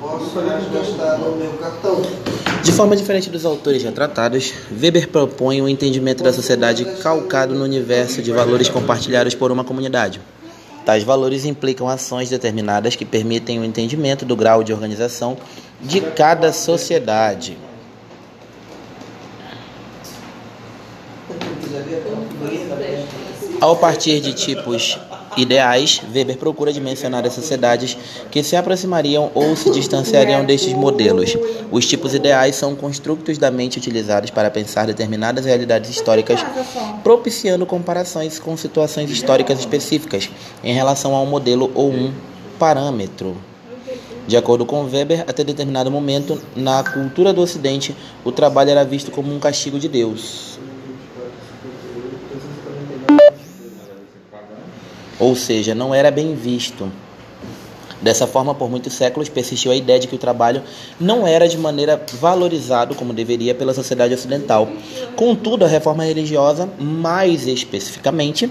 posso gastar meu cartão. De forma diferente dos autores já tratados, Weber propõe um entendimento da sociedade calcado no universo de valores compartilhados por uma comunidade. Tais valores implicam ações determinadas que permitem o entendimento do grau de organização de cada sociedade. Ao partir de tipos ideais, Weber procura dimensionar as sociedades que se aproximariam ou se distanciariam destes modelos. Os tipos ideais são construtos da mente utilizados para pensar determinadas realidades históricas, propiciando comparações com situações históricas específicas em relação a um modelo ou um parâmetro. De acordo com Weber, até determinado momento, na cultura do Ocidente, o trabalho era visto como um castigo de Deus. Ou seja, não era bem visto. Dessa forma, por muitos séculos, persistiu a ideia de que o trabalho não era de maneira valorizado como deveria pela sociedade ocidental. Contudo, a reforma religiosa, mais especificamente,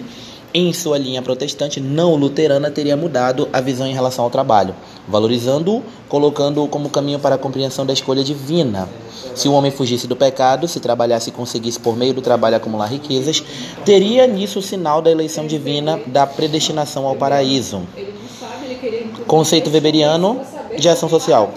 em sua linha protestante não luterana, teria mudado a visão em relação ao trabalho, valorizando-o, colocando-o como caminho para a compreensão da escolha divina. Se o homem fugisse do pecado, se trabalhasse e conseguisse por meio do trabalho acumular riquezas, teria nisso o sinal da eleição divina, da predestinação ao paraíso. Conceito weberiano de ação social.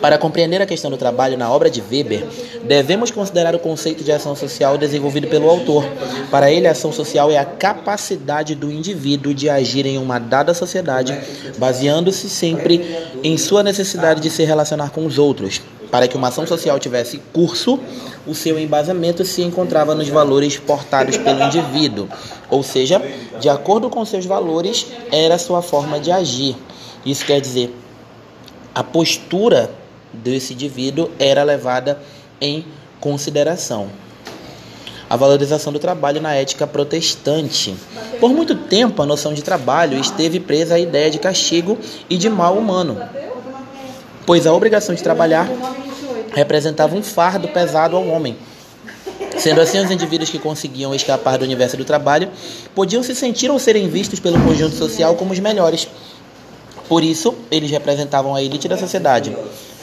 Para compreender a questão do trabalho na obra de Weber, devemos considerar o conceito de ação social desenvolvido pelo autor. Para ele, a ação social é a capacidade do indivíduo de agir em uma dada sociedade, baseando-se sempre em sua necessidade de se relacionar com os outros. Para que uma ação social tivesse curso, o seu embasamento se encontrava nos valores portados pelo indivíduo, ou seja, de acordo com seus valores, era sua forma de agir. Isso quer dizer, a postura desse indivíduo era levada em consideração. A valorização do trabalho na ética protestante. Por muito tempo, a noção de trabalho esteve presa à ideia de castigo e de mal humano, pois a obrigação de trabalhar representava um fardo pesado ao homem. Sendo assim, os indivíduos que conseguiam escapar do universo do trabalho podiam se sentir ou serem vistos pelo conjunto social como os melhores. Por isso, eles representavam a elite da sociedade.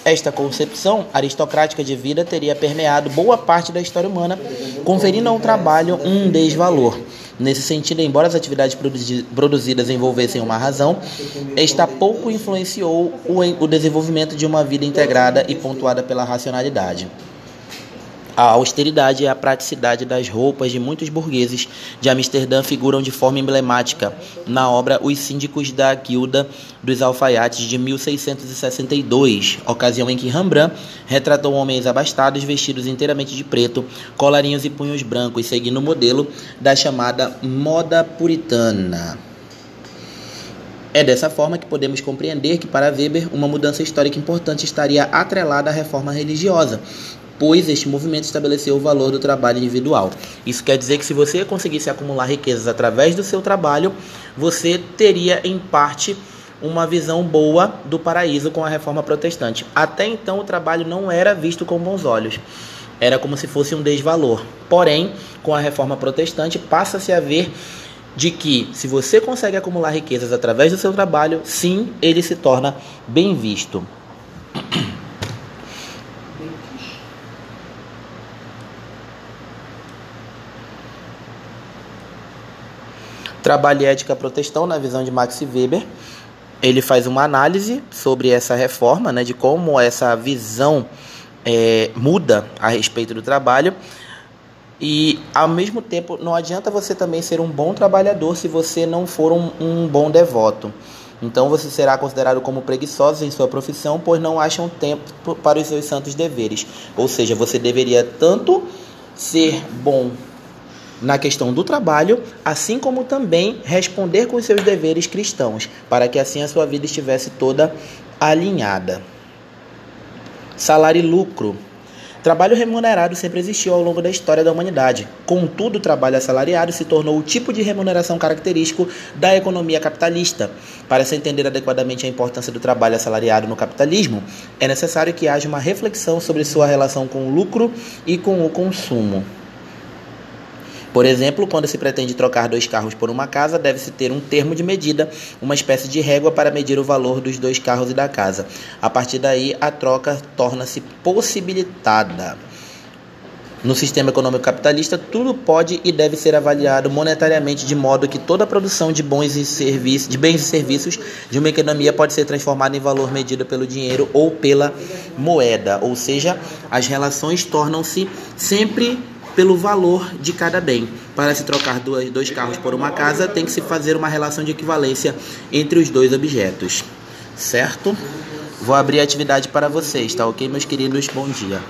Esta concepção aristocrática de vida teria permeado boa parte da história humana, conferindo ao trabalho um desvalor. Nesse sentido, embora as atividades produzidas envolvessem uma razão, esta pouco influenciou o desenvolvimento de uma vida integrada e pontuada pela racionalidade. A austeridade e a praticidade das roupas de muitos burgueses de Amsterdã figuram de forma emblemática na obra Os Síndicos da Guilda dos Alfaiates de 1662, ocasião em que Rembrandt retratou homens abastados vestidos inteiramente de preto, colarinhos e punhos brancos, seguindo o modelo da chamada moda puritana. É dessa forma que podemos compreender que, para Weber, uma mudança histórica importante estaria atrelada à reforma religiosa, pois este movimento estabeleceu o valor do trabalho individual. Isso quer dizer que se você conseguisse acumular riquezas através do seu trabalho, você teria em parte uma visão boa do paraíso com a reforma protestante. Até então o trabalho não era visto com bons olhos. Era como se fosse um desvalor. Porém, com a reforma protestante passa-se a ver de que se você consegue acumular riquezas através do seu trabalho, sim, ele se torna bem visto. Trabalho e Ética Protestão, na visão de Max Weber. Ele faz uma análise sobre essa reforma, né, de como essa visão é, muda a respeito do trabalho. E, ao mesmo tempo, não adianta você também ser um bom trabalhador se você não for um, um bom devoto. Então você será considerado como preguiçoso em sua profissão, pois não acham tempo para os seus santos deveres. Ou seja, você deveria tanto ser bom na questão do trabalho, assim como também responder com seus deveres cristãos, para que assim a sua vida estivesse toda alinhada. Salário e lucro. Trabalho remunerado sempre existiu ao longo da história da humanidade. Contudo, o trabalho assalariado se tornou o tipo de remuneração característico da economia capitalista. Para se entender adequadamente a importância do trabalho assalariado no capitalismo, é necessário que haja uma reflexão sobre sua relação com o lucro e com o consumo. Por exemplo, quando se pretende trocar dois carros por uma casa, deve-se ter um termo de medida, uma espécie de régua para medir o valor dos dois carros e da casa. A partir daí, a troca torna-se possibilitada. No sistema econômico capitalista, tudo pode e deve ser avaliado monetariamente de modo que toda a produção de bons e serviços, de bens e serviços de uma economia pode ser transformada em valor medido pelo dinheiro ou pela moeda, ou seja, as relações tornam-se sempre pelo valor de cada bem. Para se trocar dois, dois carros por uma casa, tem que se fazer uma relação de equivalência entre os dois objetos. Certo? Vou abrir a atividade para vocês, tá ok, meus queridos? Bom dia.